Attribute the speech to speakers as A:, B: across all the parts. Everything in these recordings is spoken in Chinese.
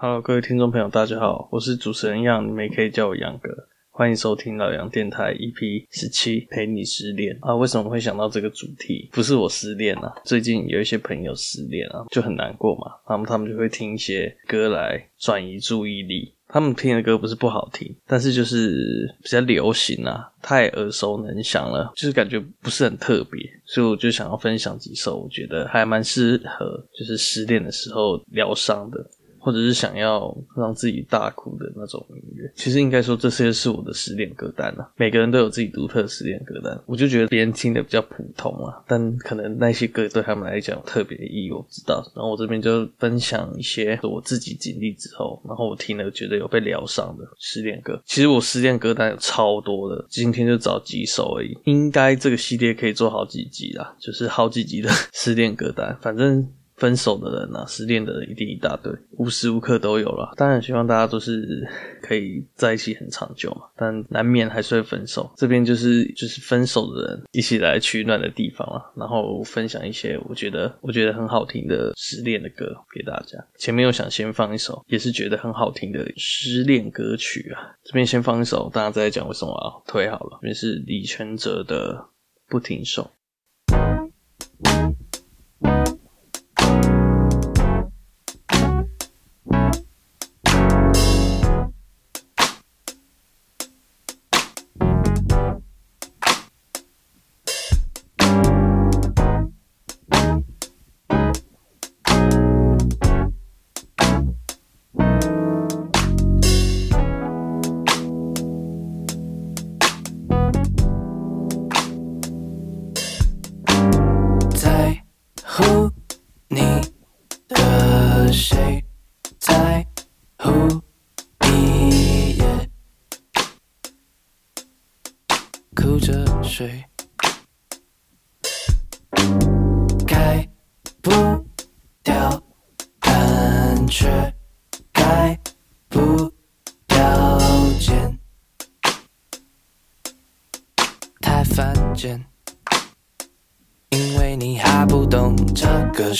A: 好各位听众朋友，大家好，我是主持人杨，你们也可以叫我杨哥，欢迎收听老杨电台 EP 十七，陪你失恋啊。为什么会想到这个主题？不是我失恋啊，最近有一些朋友失恋啊，就很难过嘛，他们他们就会听一些歌来转移注意力。他们听的歌不是不好听，但是就是比较流行啊，太耳熟能详了，就是感觉不是很特别，所以我就想要分享几首我觉得还蛮适合，就是失恋的时候疗伤的。或者是想要让自己大哭的那种音乐，其实应该说这些是我的失恋歌单啊。每个人都有自己独特的失恋歌单，我就觉得别人听的比较普通啊，但可能那些歌对他们来讲有特别的意义，我不知道。然后我这边就分享一些我自己经历之后，然后我听了觉得有被疗伤的失恋歌。其实我失恋歌单有超多的，今天就找几首而已。应该这个系列可以做好几集啦，就是好几集的失恋歌单，反正。分手的人啊，失恋的人一定一大堆，无时无刻都有啦。当然希望大家都是可以在一起很长久嘛，但难免还是会分手。这边就是就是分手的人一起来取暖的地方啊，然后分享一些我觉得我觉得很好听的失恋的歌给大家。前面我想先放一首，也是觉得很好听的失恋歌曲啊。这边先放一首，大家再讲为什么啊？推好了，这边是李权哲的《不停手》。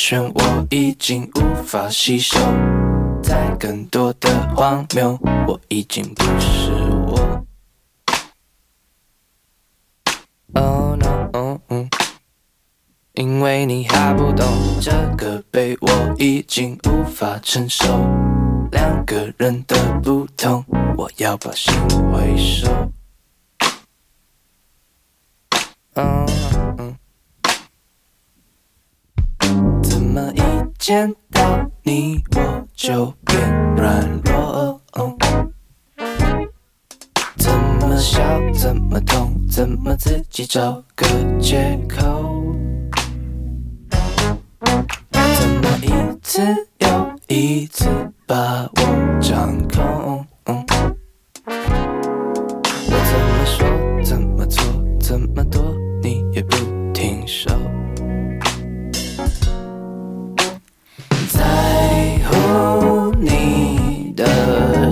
B: 个漩涡已经无法吸收，再更多的荒谬，我已经不是我。Oh no，、oh, um, 因为你还不懂这个被，我已经无法承受两个人的不同，我要把心回收。Oh, 见到你我就变软弱怎么笑，怎么痛，怎么自己找个借口？怎么一次又一次把我掌控？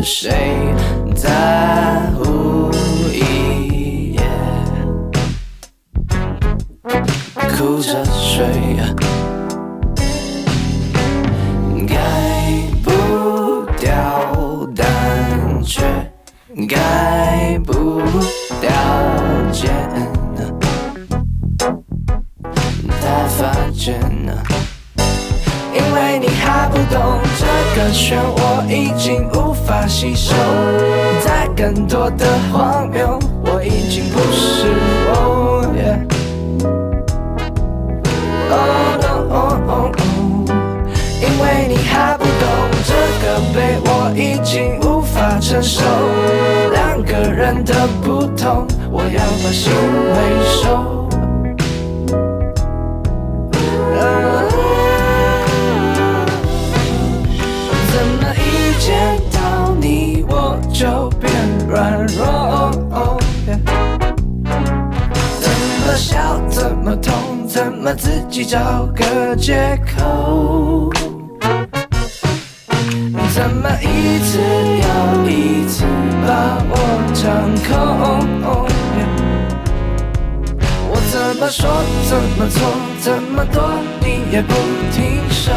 B: 谁？在乎一夜，哭着睡。改不掉，但却改不掉键，太犯贱了，因为你还不懂这个漩涡已经无法吸收，再更多的荒谬，我已经不是我。因为你还不懂这个被，我已经无法承受两个人的不同，我要把心回收。么笑，怎么痛，怎么自己找个借口？怎么一次又一次把我掌控？我怎么说，怎么做，怎么躲，你也不停手。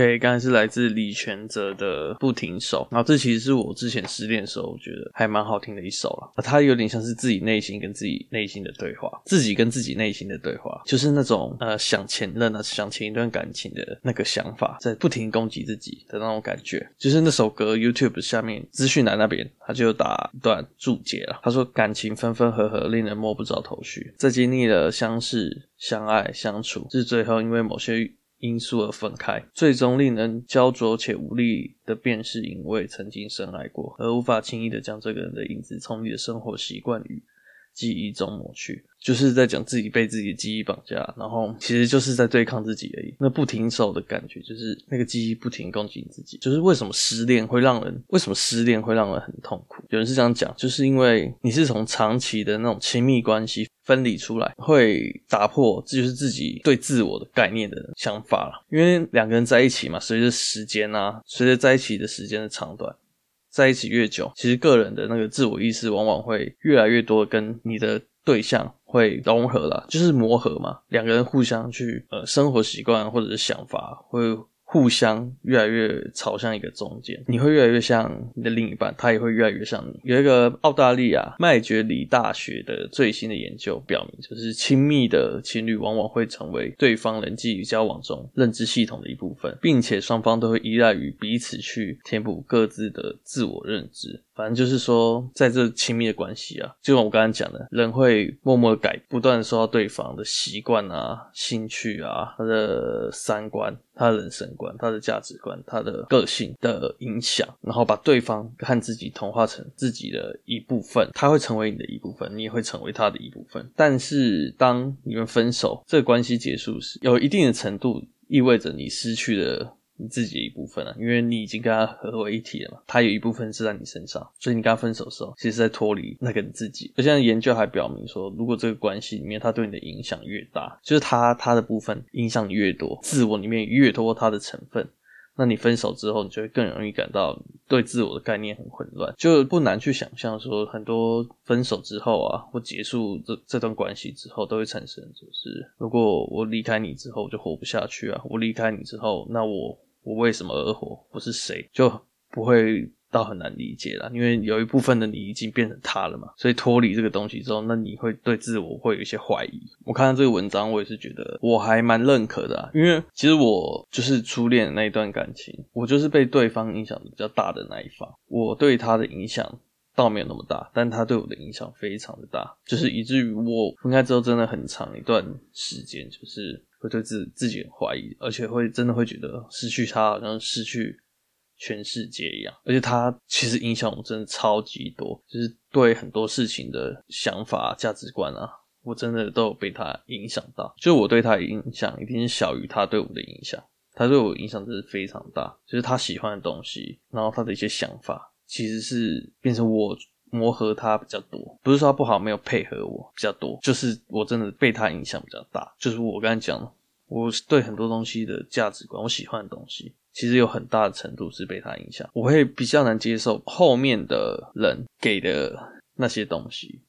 A: OK，刚才是来自李权哲的《不停手》，然后这其实是我之前失恋的时候，我觉得还蛮好听的一首了。它有点像是自己内心跟自己内心的对话，自己跟自己内心的对话，就是那种呃想前任啊，想前一段感情的那个想法，在不停攻击自己的那种感觉。就是那首歌 YouTube 下面资讯栏那边，他就打一段注解了。他说：“感情分分合合，令人摸不着头绪，在经历了相识、相爱、相处，至最后因为某些。”因素而分开，最终令人焦灼且无力的便是因为曾经深爱过，而无法轻易的将这个人的影子从你的生活习惯与记忆中抹去，就是在讲自己被自己的记忆绑架，然后其实就是在对抗自己而已。那不停手的感觉，就是那个记忆不停攻击你自己。就是为什么失恋会让人，为什么失恋会让人很痛苦？有人是这样讲，就是因为你是从长期的那种亲密关系分离出来，会打破这就是自己对自我的概念的想法了。因为两个人在一起嘛，随着时间啊，随着在一起的时间的长短。在一起越久，其实个人的那个自我意识往往会越来越多，跟你的对象会融合了，就是磨合嘛。两个人互相去呃，生活习惯或者是想法会。互相越来越朝向一个中间，你会越来越像你的另一半，他也会越来越像你。有一个澳大利亚麦觉里大学的最新的研究表明，就是亲密的情侣往往会成为对方人际交往中认知系统的一部分，并且双方都会依赖于彼此去填补各自的自我认知。反正就是说，在这亲密的关系啊，就像我刚才讲的，人会默默改，不断受到对方的习惯啊、兴趣啊、他的三观、他的人生观、他的价值观、他的个性的影响，然后把对方和自己同化成自己的一部分，他会成为你的一部分，你也会成为他的一部分。但是当你们分手，这个关系结束时，有一定的程度意味着你失去了。你自己的一部分啊，因为你已经跟他合为一体了嘛，他有一部分是在你身上，所以你跟他分手的时候，其实在脱离那个你自己。而现在研究还表明说，如果这个关系里面他对你的影响越大，就是他他的部分影响你越多，自我里面越多他的成分，那你分手之后，你就会更容易感到对自我的概念很混乱，就不难去想象说，很多分手之后啊，或结束这这段关系之后，都会产生就是，如果我离开你之后就活不下去啊，我离开你之后，那我。我为什么而活？我是谁？就不会到很难理解了，因为有一部分的你已经变成他了嘛。所以脱离这个东西之后，那你会对自我会有一些怀疑。我看到这个文章，我也是觉得我还蛮认可的啊，因为其实我就是初恋那一段感情，我就是被对方影响的比较大的那一方。我对他的影响倒没有那么大，但他对我的影响非常的大，就是以至于我分开之后真的很长一段时间，就是。会对自自己很怀疑，而且会真的会觉得失去他好像失去全世界一样。而且他其实影响我真的超级多，就是对很多事情的想法、价值观啊，我真的都有被他影响到。就我对他的影响一定是小于他对我的影响，他对我影响真是非常大。就是他喜欢的东西，然后他的一些想法，其实是变成我。磨合他比较多，不是说他不好，没有配合我比较多，就是我真的被他影响比较大。就是我刚才讲，我对很多东西的价值观，我喜欢的东西，其实有很大的程度是被他影响。我会比较难接受后面的人给的那些东西，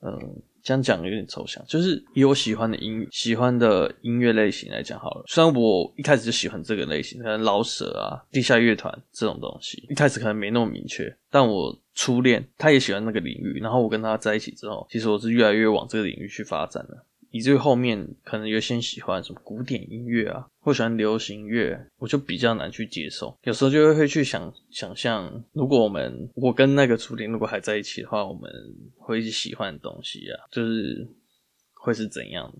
A: 嗯。这样讲有点抽象，就是以我喜欢的音、喜欢的音乐类型来讲好了。虽然我一开始就喜欢这个类型，可能老舍啊、地下乐团这种东西，一开始可能没那么明确。但我初恋他也喜欢那个领域，然后我跟他在一起之后，其实我是越来越往这个领域去发展了。以至于后面可能有些喜欢什么古典音乐啊，或喜欢流行乐，我就比较难去接受。有时候就会会去想想象，如果我们我跟那个初恋如果还在一起的话，我们会一起喜欢的东西啊，就是会是怎样？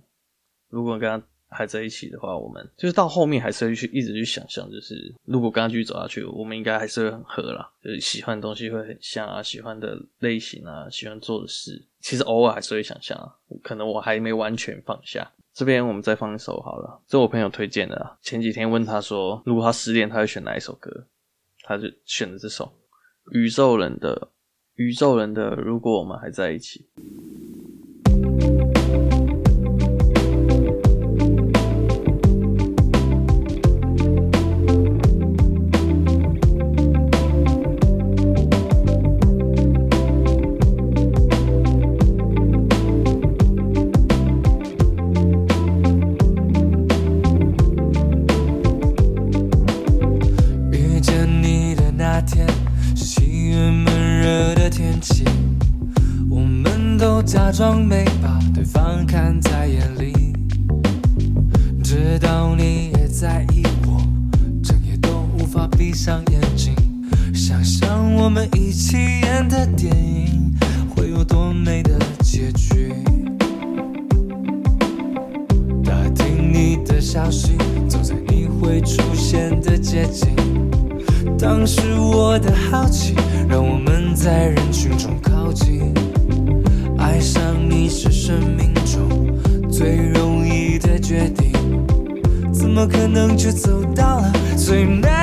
A: 如果跟他。还在一起的话，我们就是到后面还是会去一直去想象，就是如果跟他继续走下去，我们应该还是会很合啦，就是喜欢的东西会很像啊，喜欢的类型啊，喜欢做的事，其实偶尔还是会想象啊，可能我还没完全放下。这边我们再放一首好了，这我朋友推荐的啊，前几天问他说，如果他失恋，他会选哪一首歌？他就选了这首宇宙人的宇宙人的，如果我们还在一起。
C: 是我的好奇，让我们在人群中靠近。爱上你是生命中最容易的决定，怎么可能却走到了最难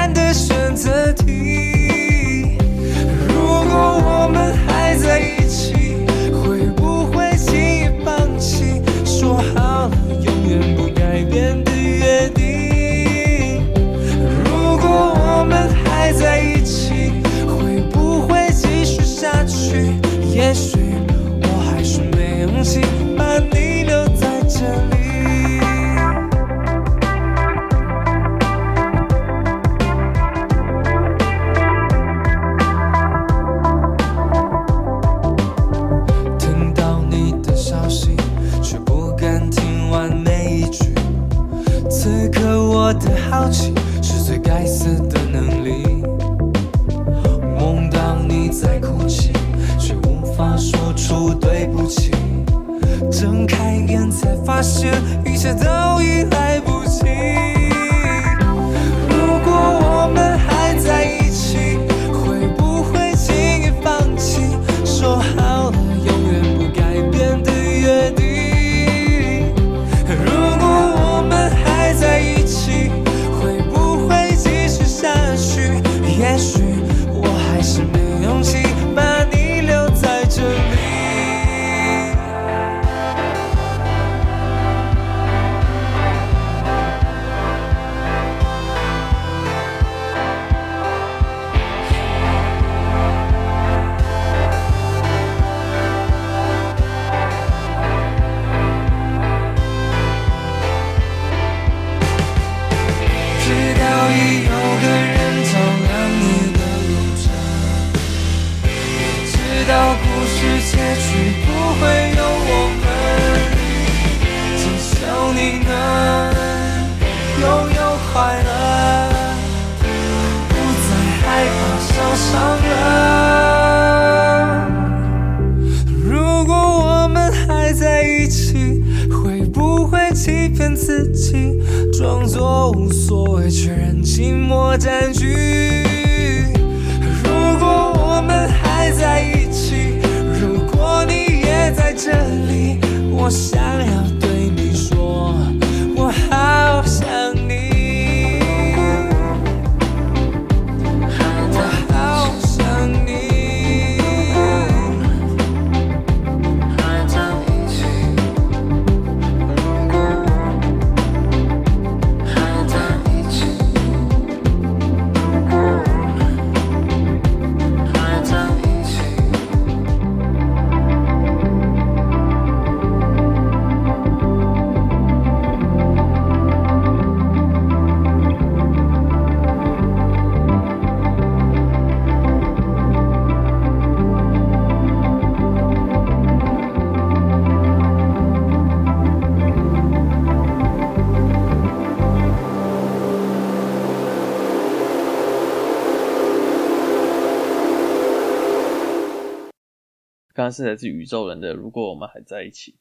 C: 是来自
A: 宇宙人的。如果我们还在一起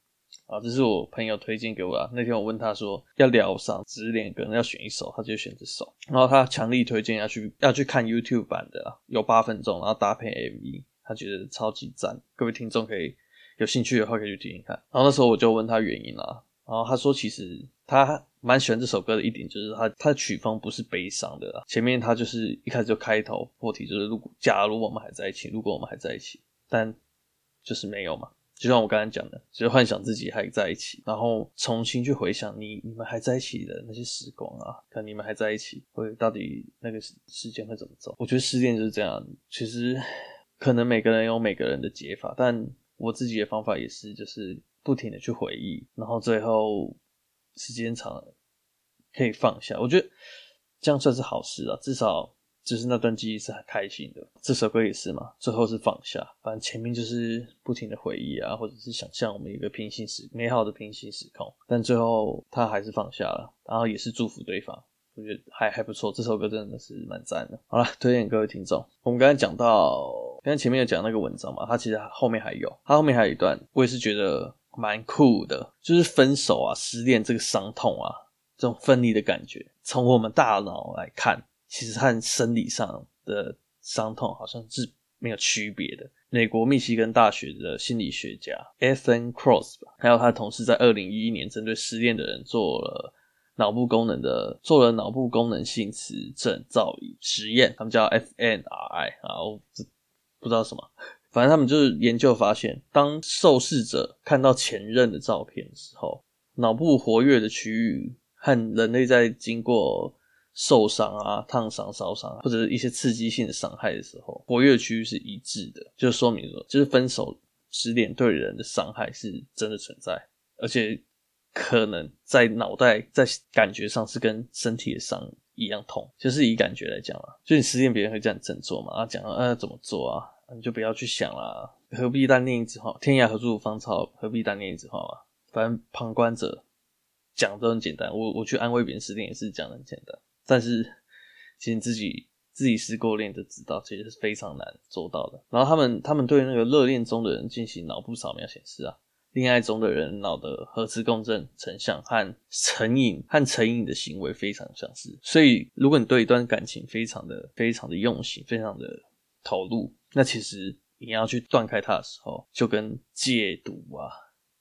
A: 啊，这是我朋友推荐给我的。那天我问他说要疗伤，失恋歌要选一首，他就选这首。然后他强力推荐要去要去看 YouTube 版的，有八分钟，然后搭配 MV，他觉得超级赞。各位听众可以有兴趣的话可以去听听看。然后那时候我就问他原因啦，然后他说其实他蛮喜欢这首歌的一点就是他他的曲风不是悲伤的，前面他就是一开始就开头破题就是如果假如我们还在一起，如果我们还在一起，但。就是没有嘛，就像我刚才讲的，就是幻想自己还在一起，然后重新去回想你你们还在一起的那些时光啊，看你们还在一起会到底那个时间会怎么走？我觉得失恋就是这样，其实可能每个人有每个人的解法，但我自己的方法也是，就是不停的去回忆，然后最后时间长了可以放下，我觉得这样算是好事啊，至少。就是那段记忆是很开心的。这首歌也是嘛，最后是放下，反正前面就是不停的回忆啊，或者是想象我们一个平行时美好的平行时空，但最后他还是放下了，然后也是祝福对方。我觉得还还不错，这首歌真的是蛮赞的。好了，推荐各位听众。我们刚才讲到，刚才前面有讲那个文章嘛，它其实后面还有，它后面还有一段，我也是觉得蛮酷的，就是分手啊、失恋这个伤痛啊，这种分离的感觉，从我们大脑来看，其实和生理上的伤痛好像是没有区别的。美国密西根大学的心理学家 Ethan Cross 吧，还有他的同事在二零一一年针对失恋的人做了。脑部功能的做了脑部功能性磁振造影实验，他们叫 f n r i 啊，我不知道什么，反正他们就是研究发现，当受试者看到前任的照片的时候，脑部活跃的区域和人类在经过受伤啊、烫伤、烧伤或者是一些刺激性的伤害的时候，活跃区域是一致的，就说明说，就是分手失恋对人的伤害是真的存在，而且。可能在脑袋在感觉上是跟身体的伤一样痛，就是以感觉来讲啊，就你失恋别人会这样振作嘛，啊讲啊怎么做啊，你就不要去想啦，何必单恋一枝花，天涯何处无芳草，何必单恋一枝花嘛。反正旁观者讲都很简单，我我去安慰别人失恋也是讲的很简单，但是其实自己自己试过练就知道，其实是非常难做到的。然后他们他们对那个热恋中的人进行脑部扫描显示啊。恋爱中的人脑的核磁共振成像和成瘾和成瘾的行为非常相似，所以如果你对一段感情非常的非常的用心，非常的投入，那其实你要去断开它的时候，就跟戒毒啊、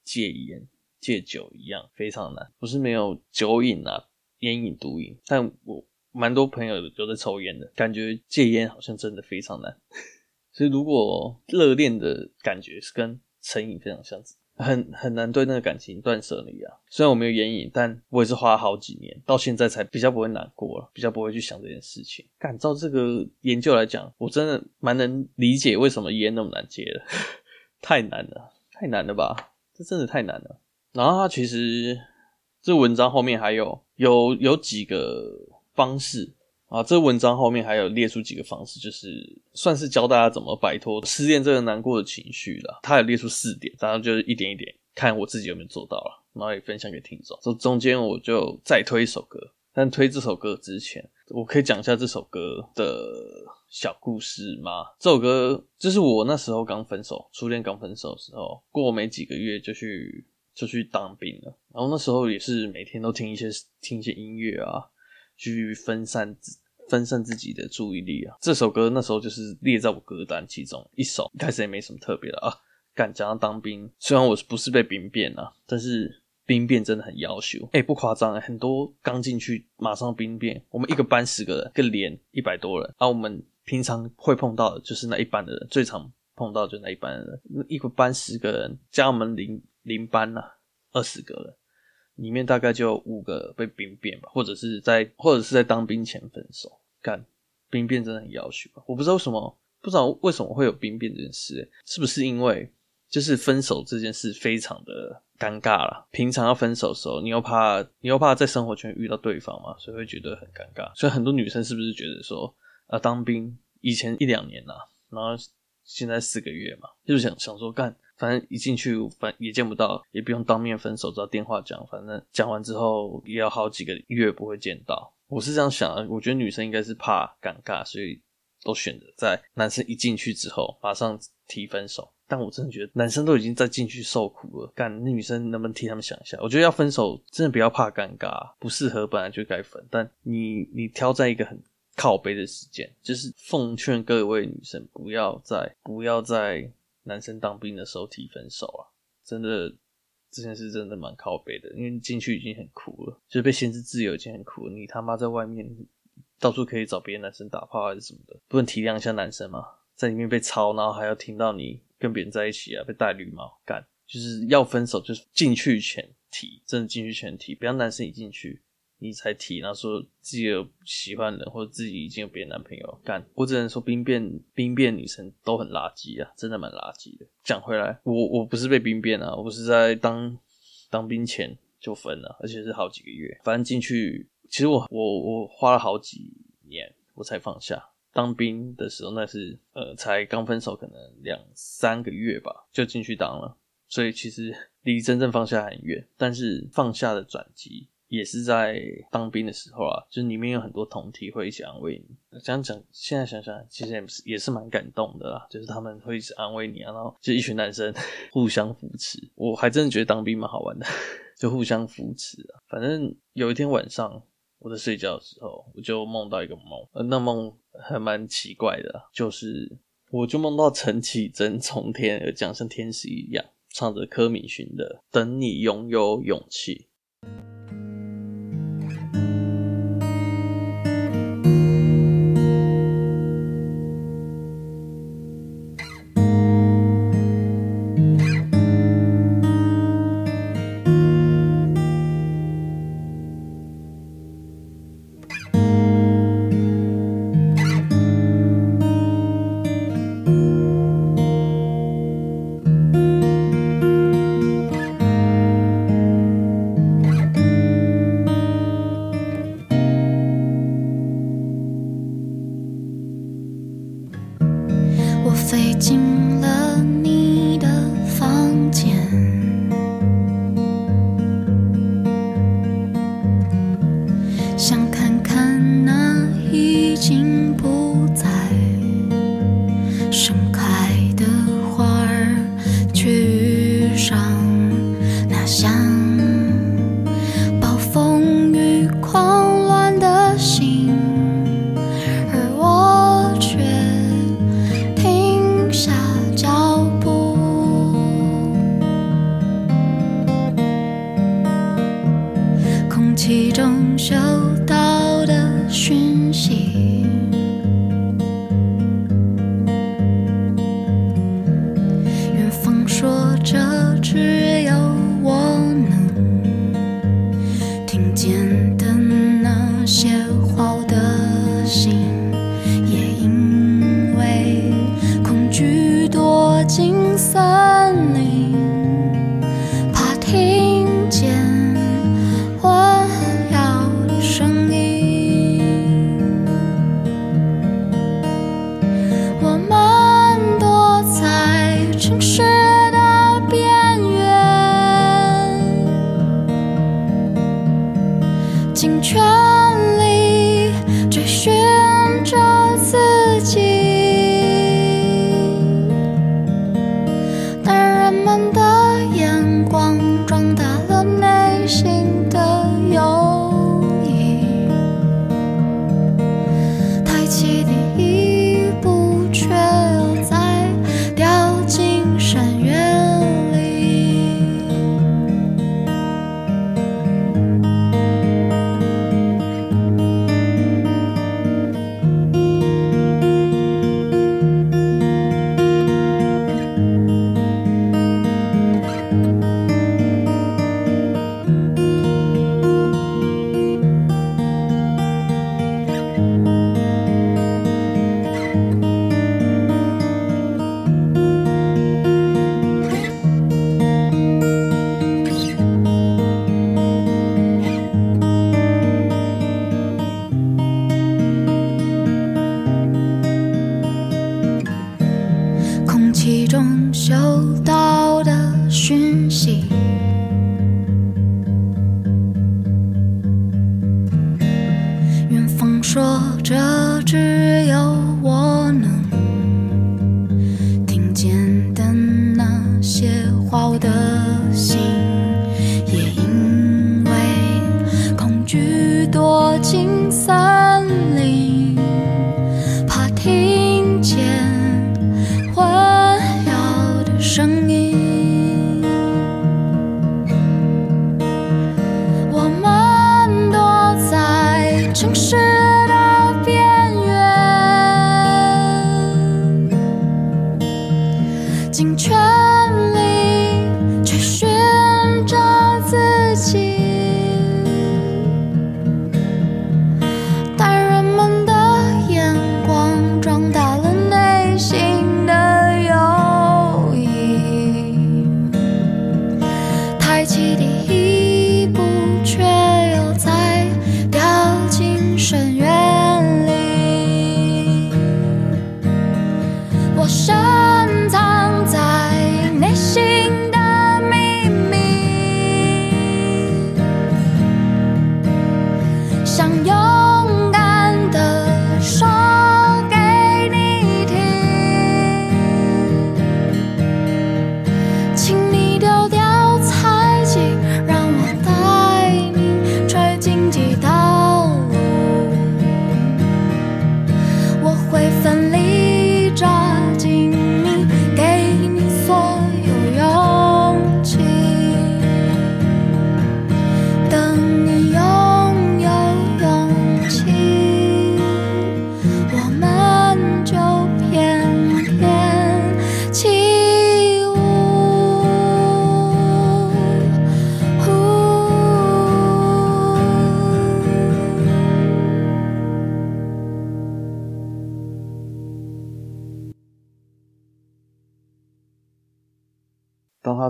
A: 戒烟、戒酒一样，非常难。不是没有酒瘾啊、烟瘾、毒瘾，但我蛮多朋友都在抽烟的，感觉戒烟好像真的非常难。所以如果热恋的感觉是跟成瘾非常相似。很很难对那个感情断舍离啊！虽然我没有烟瘾，但我也是花了好几年，到现在才比较不会难过了，比较不会去想这件事情。按照这个研究来讲，我真的蛮能理解为什么烟那么难戒的，太难了，太难了吧？这真的太难了。然后他其实这文章后面还有有有几个方式。啊，这文章后面还有列出几个方式，就是算是教大家怎么摆脱失恋这个难过的情绪了。他有列出四点，然后就是一点一点看我自己有没有做到了，然后也分享给听众。这中间我就再推一首歌，但推这首歌之前，我可以讲一下这首歌的小故事吗？这首歌就是我那时候刚分手，初恋刚分手的时候，过没几个月就去就去当兵了，然后那时候也是每天都听一些听一些音乐啊。去分散分散自己的注意力啊！这首歌那时候就是列在我歌单其中一首，一开始也没什么特别的啊。敢讲当兵，虽然我不是被兵变啊，但是兵变真的很要求。哎、不夸张、欸，很多刚进去马上兵变。我们一个班十个人，一个连一百多人，啊、我们平常会碰到的就是那一班的人，最常碰到就那一班的人。一个班十个人，加我们邻零班啊，二十个人。里面大概就五个被兵变吧，或者是在或者是在当兵前分手。干，兵变真的很要求吧？我不知道为什么，不知道为什么会有兵变这件事，是不是因为就是分手这件事非常的尴尬啦？平常要分手的时候，你又怕你又怕在生活圈遇到对方嘛，所以会觉得很尴尬。所以很多女生是不是觉得说，啊，当兵以前一两年呐，然后现在四个月嘛，就是想想说干。反正一进去，反也见不到，也不用当面分手，只要电话讲。反正讲完之后，也要好几个月不会见到。我是这样想的，我觉得女生应该是怕尴尬，所以都选择在男生一进去之后马上提分手。但我真的觉得男生都已经在进去受苦了，干，女生能不能替他们想一下？我觉得要分手，真的不要怕尴尬，不适合本来就该分。但你你挑在一个很靠背的时间，就是奉劝各位女生不要再不要再。男生当兵的时候提分手啊，真的这件事真的蛮靠背的，因为进去已经很苦了，就是被限制自由已经很苦，你他妈在外面到处可以找别的男生打炮还是什么的，不能体谅一下男生吗？在里面被操，然后还要听到你跟别人在一起啊，被戴绿帽干，就是要分手就是进去前提，真的进去前提，不要男生一进去。你才提，然后说自己有喜欢的人，或者自己已经有别的男朋友干，我只能说兵变兵变女生都很垃圾啊，真的蛮垃圾的。讲回来，我我不是被兵变啊，我是在当当兵前就分了，而且是好几个月。反正进去，其实我我我花了好几年我才放下，
D: 当兵的时候，那是呃才刚分手，可能两三个月吧，就进去当了，所以其实离真正放下很远。但是放下的转机也是在当兵的时候啊，就是里面有很多同体会一起安慰你。这样讲，现在想想，其实也是也是蛮感动的啦，就是他们会一直安慰你啊，然后就一群男生 互相扶持。我还真的觉得当兵蛮好玩的，就互相扶持啊。反正有一天晚上。我在睡觉的时候，我就梦到一个梦，那梦还蛮奇怪的，就是我就梦到陈綺贞从天而降，像天使一样，唱着柯敏勋的《等你拥有勇气》。
A: 飞进了你。青春。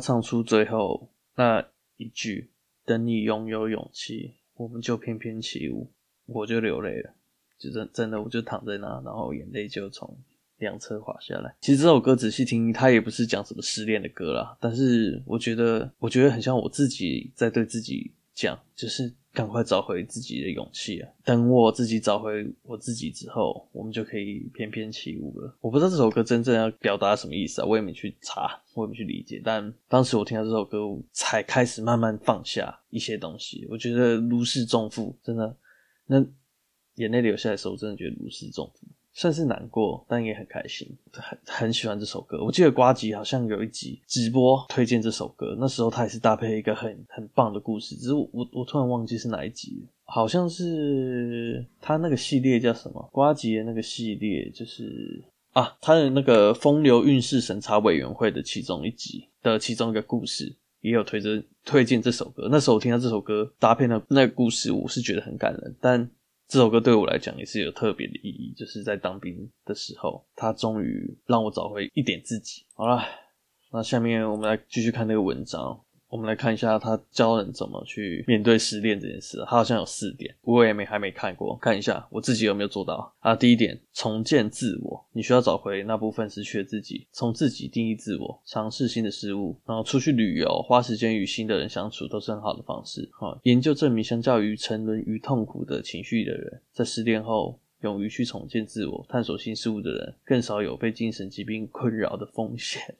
A: 唱出最后那一句“等你拥有勇气，我们就翩翩起舞”，我就流泪了，就真真的，我就躺在那，然后眼泪就从两侧滑下来。其实这首歌仔细听，它也不是讲什么失恋的歌啦，但是我觉得，我觉得很像我自己在对自己讲，就是。赶快找回自己的勇气啊！等我自己找回我自己之后，我们就可以翩翩起舞了。我不知道这首歌真正要表达什么意思啊，我也没去查，我也没去理解。但当时我听到这首歌，才开始慢慢放下一些东西。我觉得如释重负，真的，那眼泪流下来的时候，我真的觉得如释重负。算是难过，但也很开心，很很喜欢这首歌。我记得瓜吉好像有一集直播推荐这首歌，那时候他也是搭配一个很很棒的故事，只是我我，突然忘记是哪一集，好像是他那个系列叫什么？瓜吉的那个系列就是啊，他的那个风流韵事审查委员会的其中一集的其中一个故事，也有推荐推荐这首歌。那时候我听到这首歌搭配的那个故事，我是觉得很感人，但。这首歌对我来讲也是有特别的意义，就是在当兵的时候，它终于让我找回一点自己。好了，那下面我们来继续看那个文章。我们来看一下他教人怎么去面对失恋这件事。他好像有四点，我也没还没看过，看一下我自己有没有做到。啊，第一点，重建自我，你需要找回那部分失去的自己，从自己定义自我，尝试新的事物，然后出去旅游，花时间与新的人相处，都是很好的方式。哈，研究证明，相较于沉沦于痛苦的情绪的人，在失恋后勇于去重建自我、探索新事物的人，更少有被精神疾病困扰的风险。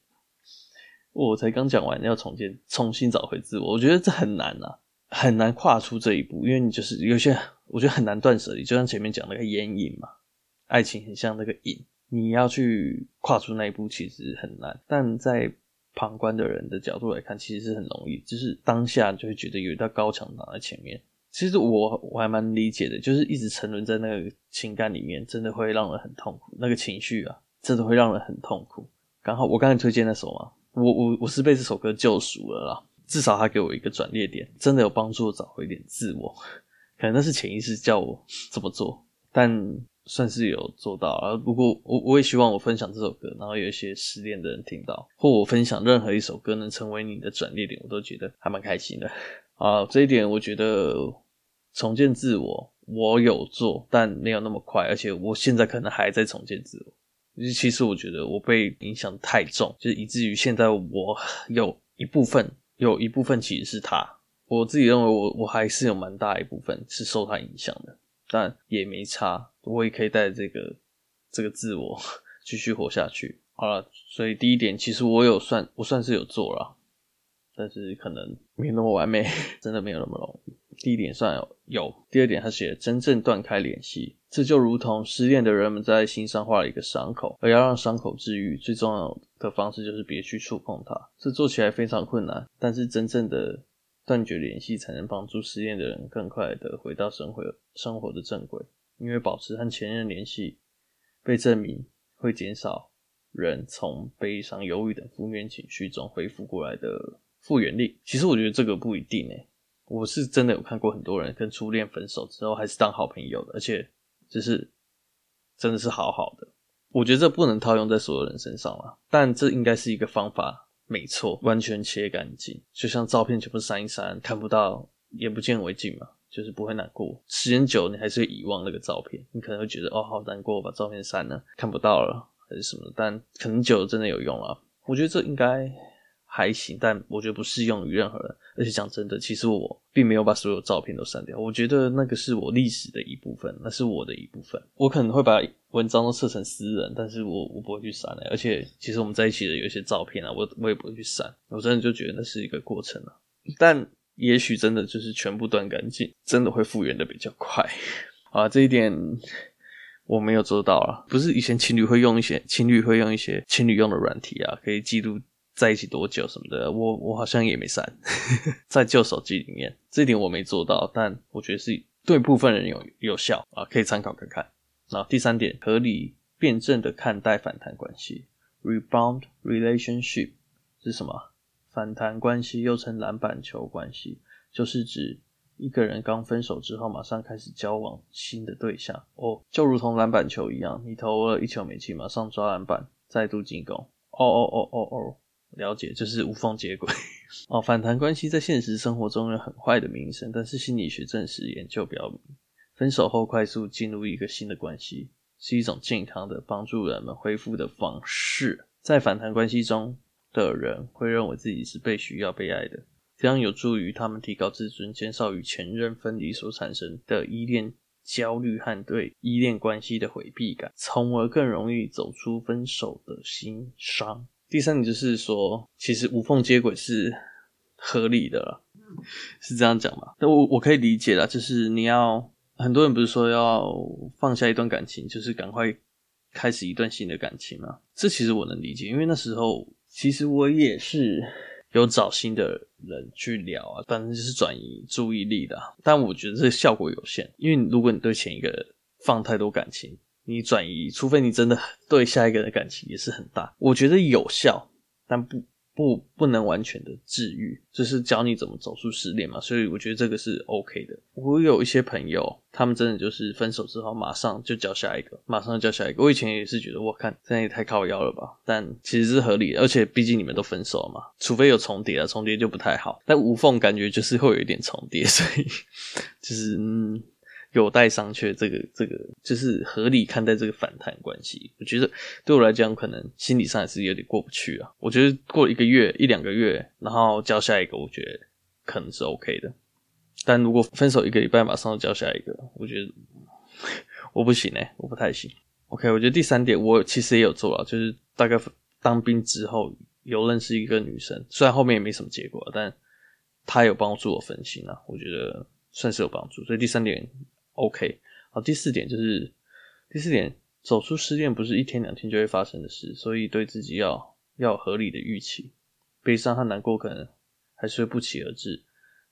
A: 我才刚讲完要重建、重新找回自我，我觉得这很难啊，很难跨出这一步，因为你就是有些，我觉得很难断舍离。就像前面讲那个烟瘾嘛，爱情很像那个瘾，你要去跨出那一步其实很难。但在旁观的人的角度来看，其实是很容易，就是当下就会觉得有一道高墙挡在前面。其实我我还蛮理解的，就是一直沉沦在那个情感里面，真的会让人很痛苦。那个情绪啊，真的会让人很痛苦。刚好我刚才推荐那首嘛。我我我是被这首歌救赎了啦，至少他给我一个转捩点，真的有帮助我找回一点自我。可能那是潜意识叫我这么做，但算是有做到啊。不过我我也希望我分享这首歌，然后有一些失恋的人听到，或我分享任何一首歌能成为你的转捩点，我都觉得还蛮开心的。啊，这一点我觉得重建自我，我有做，但没有那么快，而且我现在可能还在重建自我。其实我觉得我被影响太重，就是以至于现在我 有一部分，有一部分其实是他。我自己认为我我还是有蛮大一部分是受他影响的，但也没差，我也可以带这个这个自我 继续活下去。好了，所以第一点其实我有算，我算是有做了，但是可能没那么完美，真的没有那么容易。第一点算有，有，第二点他写真正断开联系。这就如同失恋的人们在心上画了一个伤口，而要让伤口治愈，最重要的方式就是别去触碰它。这做起来非常困难，但是真正的断绝联系，才能帮助失恋的人更快的回到生活生活的正轨。因为保持和前任联系，被证明会减少人从悲伤、忧郁等负面情绪中恢复过来的复原力。其实我觉得这个不一定诶，我是真的有看过很多人跟初恋分手之后还是当好朋友的，而且。就是真的是好好的，我觉得这不能套用在所有人身上啦，但这应该是一个方法，没错，完全切干净，就像照片全部删一删，看不到，眼不见为净嘛，就是不会难过。时间久，你还是会遗忘那个照片，你可能会觉得哦，好难过，把照片删了，看不到了，还是什么，但可能久了真的有用啊，我觉得这应该。还行，但我觉得不适用于任何人。而且讲真的，其实我并没有把所有照片都删掉。我觉得那个是我历史的一部分，那是我的一部分。我可能会把文章都设成私人，但是我我不会去删的。而且，其实我们在一起的有一些照片啊，我我也不会去删。我真的就觉得那是一个过程啊。但也许真的就是全部断干净，真的会复原的比较快啊。这一点我没有做到啊。不是以前情侣会用一些情侣会用一些情侣用的软体啊，可以记录。在一起多久什么的，我我好像也没删，在旧手机里面，这一点我没做到，但我觉得是对部分人有有效啊，可以参考看看。那第三点，合理辩证的看待反弹关系，rebound relationship 是什么？反弹关系又称篮板球关系，就是指一个人刚分手之后，马上开始交往新的对象哦，就如同篮板球一样，你投了一球没进，马上抓篮板，再度进攻。哦哦哦哦哦。了解，就是无缝接轨。哦，反弹关系在现实生活中有很坏的名声，但是心理学证实研究表明，分手后快速进入一个新的关系，是一种健康的帮助人们恢复的方式。在反弹关系中的人会认为自己是被需要、被爱的，这样有助于他们提高自尊，减少与前任分离所产生的依恋焦虑和对依恋关系的回避感，从而更容易走出分手的心伤。第三点就是说，其实无缝接轨是合理的，是这样讲吗？那我我可以理解啦，就是你要很多人不是说要放下一段感情，就是赶快开始一段新的感情吗？这其实我能理解，因为那时候其实我也是有找新的人去聊啊，反正就是转移注意力的。但我觉得这效果有限，因为如果你对前一个放太多感情。你转移，除非你真的对下一个人的感情也是很大，我觉得有效，但不不不能完全的治愈，就是教你怎么走出失恋嘛，所以我觉得这个是 OK 的。我有一些朋友，他们真的就是分手之后马上就交下一个，马上就交下一个。我以前也是觉得，我看这样也太靠腰了吧，但其实是合理的，而且毕竟你们都分手了嘛，除非有重叠啊，重叠就不太好，但无缝感觉就是会有一点重叠，所以 就是嗯。有待商榷，这个这个就是合理看待这个反弹关系。我觉得对我来讲，可能心理上还是有点过不去啊。我觉得过一个月一两个月，然后交下一个，我觉得可能是 OK 的。但如果分手一个礼拜马上就交下一个，我觉得我不行欸，我不太行。OK，我觉得第三点我其实也有做了，就是大概当兵之后有认识一个女生，虽然后面也没什么结果，但她有帮助我分心啊，我觉得算是有帮助。所以第三点。OK，好，第四点就是第四点，走出失恋不是一天两天就会发生的事，所以对自己要要合理的预期，悲伤和难过可能还是会不期而至，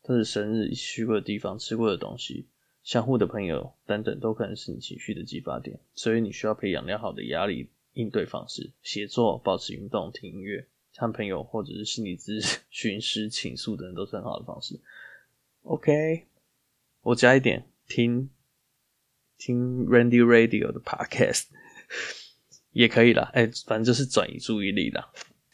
A: 但是生日、一起去过的地方、吃过的东西、相互的朋友等等，都可能是你情绪的激发点，所以你需要培养良好的压力应对方式，写作、保持运动、听音乐、看朋友或者是心理咨询 师倾诉等，都是很好的方式。OK，我加一点，听。听 Randy Radio 的 Podcast 也可以啦，哎、反正就是转移注意力啦。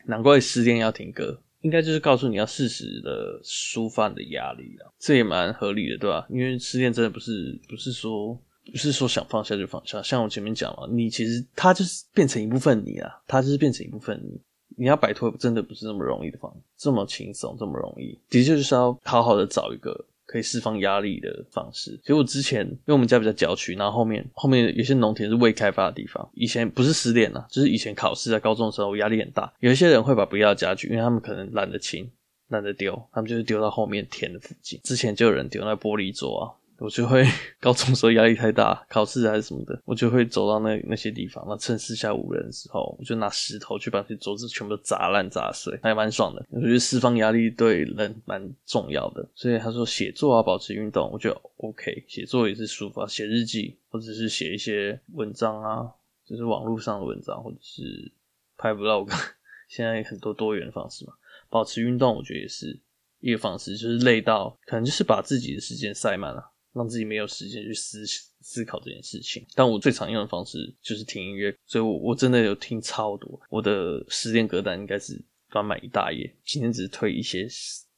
A: 难怪失恋要听歌，应该就是告诉你要适时的抒发你的压力啦。这也蛮合理的，对吧？因为失恋真的不是不是说不是说想放下就放下，像我前面讲了，你其实他就是变成一部分你啊，他就是变成一部分你，你要摆脱真的不是那么容易的方，这么轻松这么容易，的确就是要好好的找一个。可以释放压力的方式。其实我之前，因为我们家比较郊区，然后后面后面有些农田是未开发的地方。以前不是失恋啊，就是以前考试在高中的时候，我压力很大。有一些人会把不要的家具，因为他们可能懒得清、懒得丢，他们就是丢到后面田的附近。之前就有人丢那玻璃桌啊。我就会高中时候压力太大，考试还是什么的，我就会走到那那些地方，那趁四下无人的时候，我就拿石头去把这些桌子全部砸烂砸碎，还蛮爽的。我觉得释放压力对人蛮重要的，所以他说写作啊，保持运动，我觉得 OK。写作也是抒发，写日记或者是写一些文章啊，就是网络上的文章，或者是拍 vlog，现在很多多元的方式嘛。保持运动，我觉得也是一个方式，就是累到可能就是把自己的时间塞满了。让自己没有时间去思思考这件事情，但我最常用的方式就是听音乐，所以我我真的有听超多，我的失恋歌单应该是装满一大页，今天只是推一些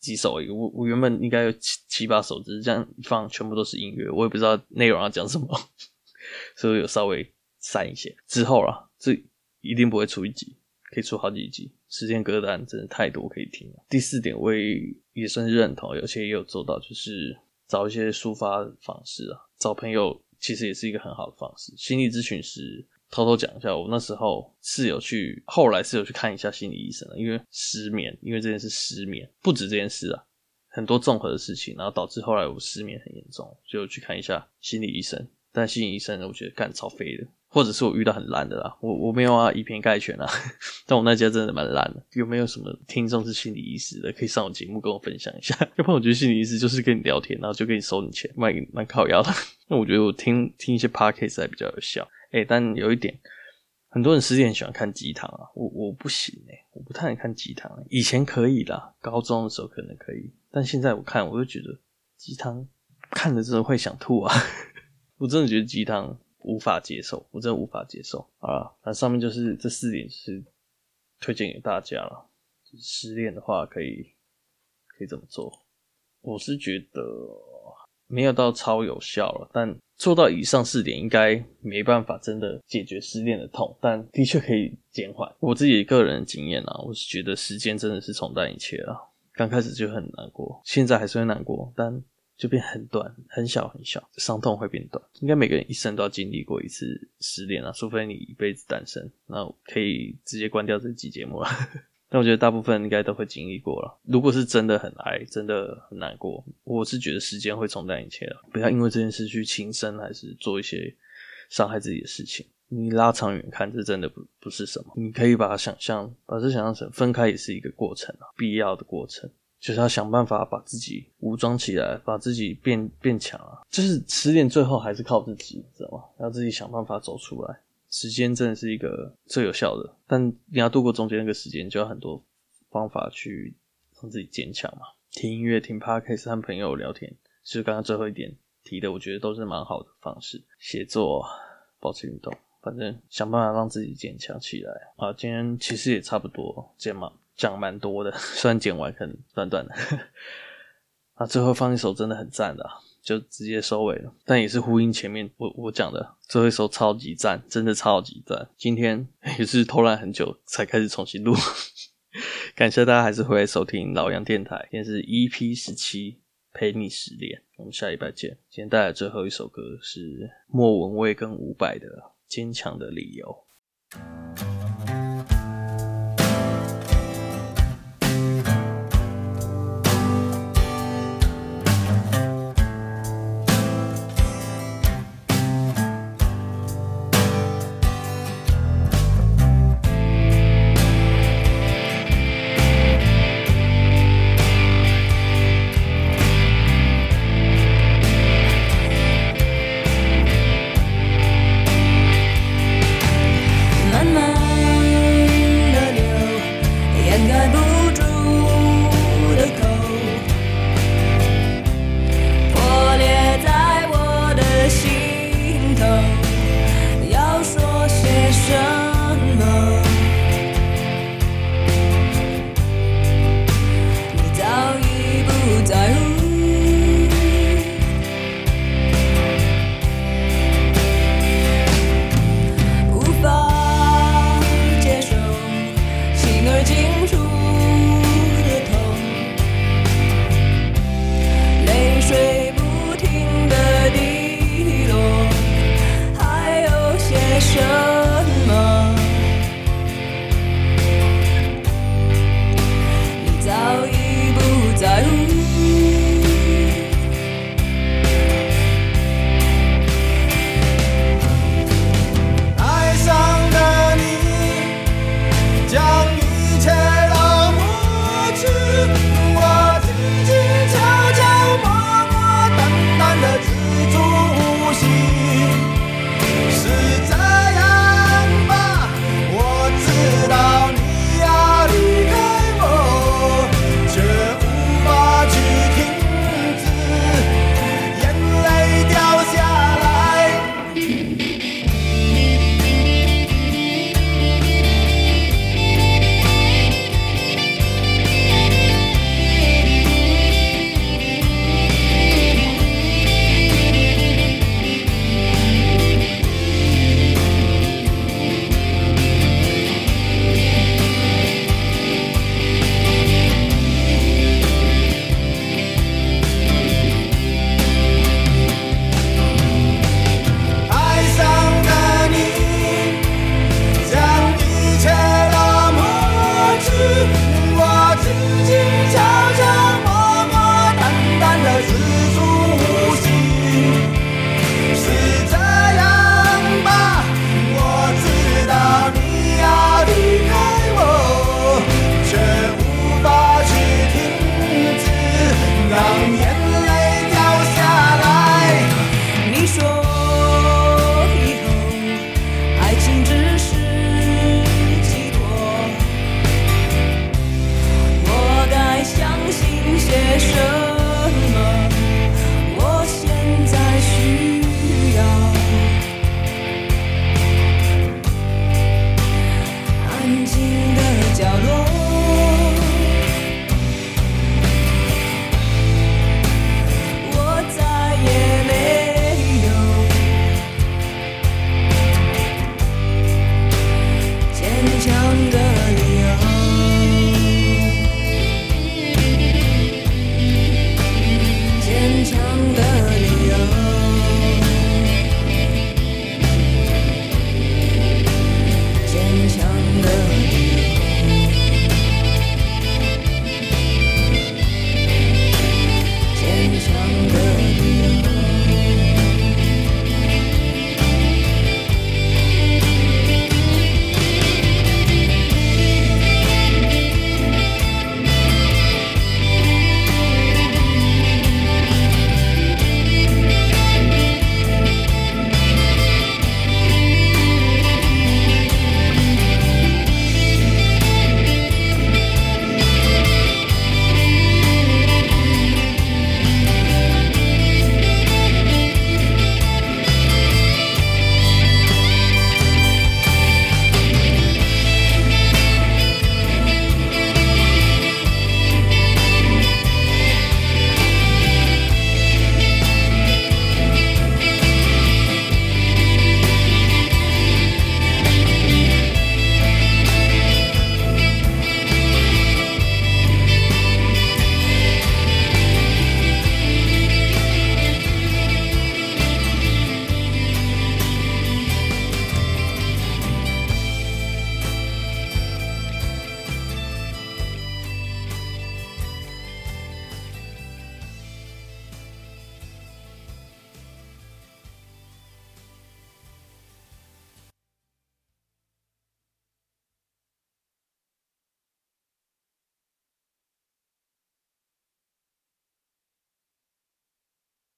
A: 几首而已，我我原本应该有七七八首，只是这样一放，全部都是音乐，我也不知道内容要讲什么，所以我有稍微删一些。之后啊，这一定不会出一集，可以出好几集。失恋歌单真的太多可以听了。第四点，我也也算是认同，而且也有做到，就是。找一些抒发方式啊，找朋友其实也是一个很好的方式。心理咨询师偷偷讲一下，我那时候是有去，后来是有去看一下心理医生的，因为失眠，因为这件事失眠，不止这件事啊，很多综合的事情，然后导致后来我失眠很严重，所以我去看一下心理医生。但心理医生呢，我觉得干超废的。或者是我遇到很烂的啦，我我没有啊，以偏概全啊，但我那家真的蛮烂的。有没有什么听众是心理医师的，可以上我节目跟我分享一下？要不然我觉得心理医师就是跟你聊天，然后就给你收你钱，蛮蛮靠腰的。那我觉得我听听一些 podcast 还比较有效。诶、但有一点，很多人实际很喜欢看鸡汤啊，我我不行诶、我不太能看鸡汤。以前可以啦，高中的时候可能可以，但现在我看我就觉得鸡汤看着真的会想吐啊，我真的觉得鸡汤。无法接受，我真的无法接受啊！那上面就是这四点，是推荐给大家了。失恋的话，可以可以怎么做？我是觉得没有到超有效了，但做到以上四点应该没办法真的解决失恋的痛，但的确可以减缓。我自己个人的经验啊，我是觉得时间真的是冲淡一切啊。刚开始就很难过，现在还是会难过，但就变很短，很小很小，伤痛会变短。应该每个人一生都要经历过一次失恋啊，除非你一辈子单身，那可以直接关掉这期节目了。但我觉得大部分应该都会经历过了。如果是真的很爱，真的很难过，我是觉得时间会冲淡一切了。不要因为这件事去轻生，还是做一些伤害自己的事情。你拉长远看，这真的不不是什么。你可以把它想象，把这想象成分开也是一个过程啊，必要的过程。就是要想办法把自己武装起来，把自己变变强啊！就是失恋最后还是靠自己，知道吗？要自己想办法走出来。时间真的是一个最有效的，但你要度过中间那个时间，就要很多方法去让自己坚强嘛。听音乐、听 Podcast 和朋友聊天，就是刚刚最后一点提的，我觉得都是蛮好的方式。写作、保持运动，反正想办法让自己坚强起来啊！今天其实也差不多，这样嘛。讲蛮多的，虽然剪完可能短短的，啊，最后放一首真的很赞的，就直接收尾了。但也是呼应前面我我讲的最后一首超级赞，真的超级赞。今天也是偷懒很久才开始重新录，感谢大家还是回来收听老杨电台。今天是 EP 十七，陪你失恋，我们下礼拜见。今天带来最后一首歌是莫文蔚跟伍佰的《坚强的理由》。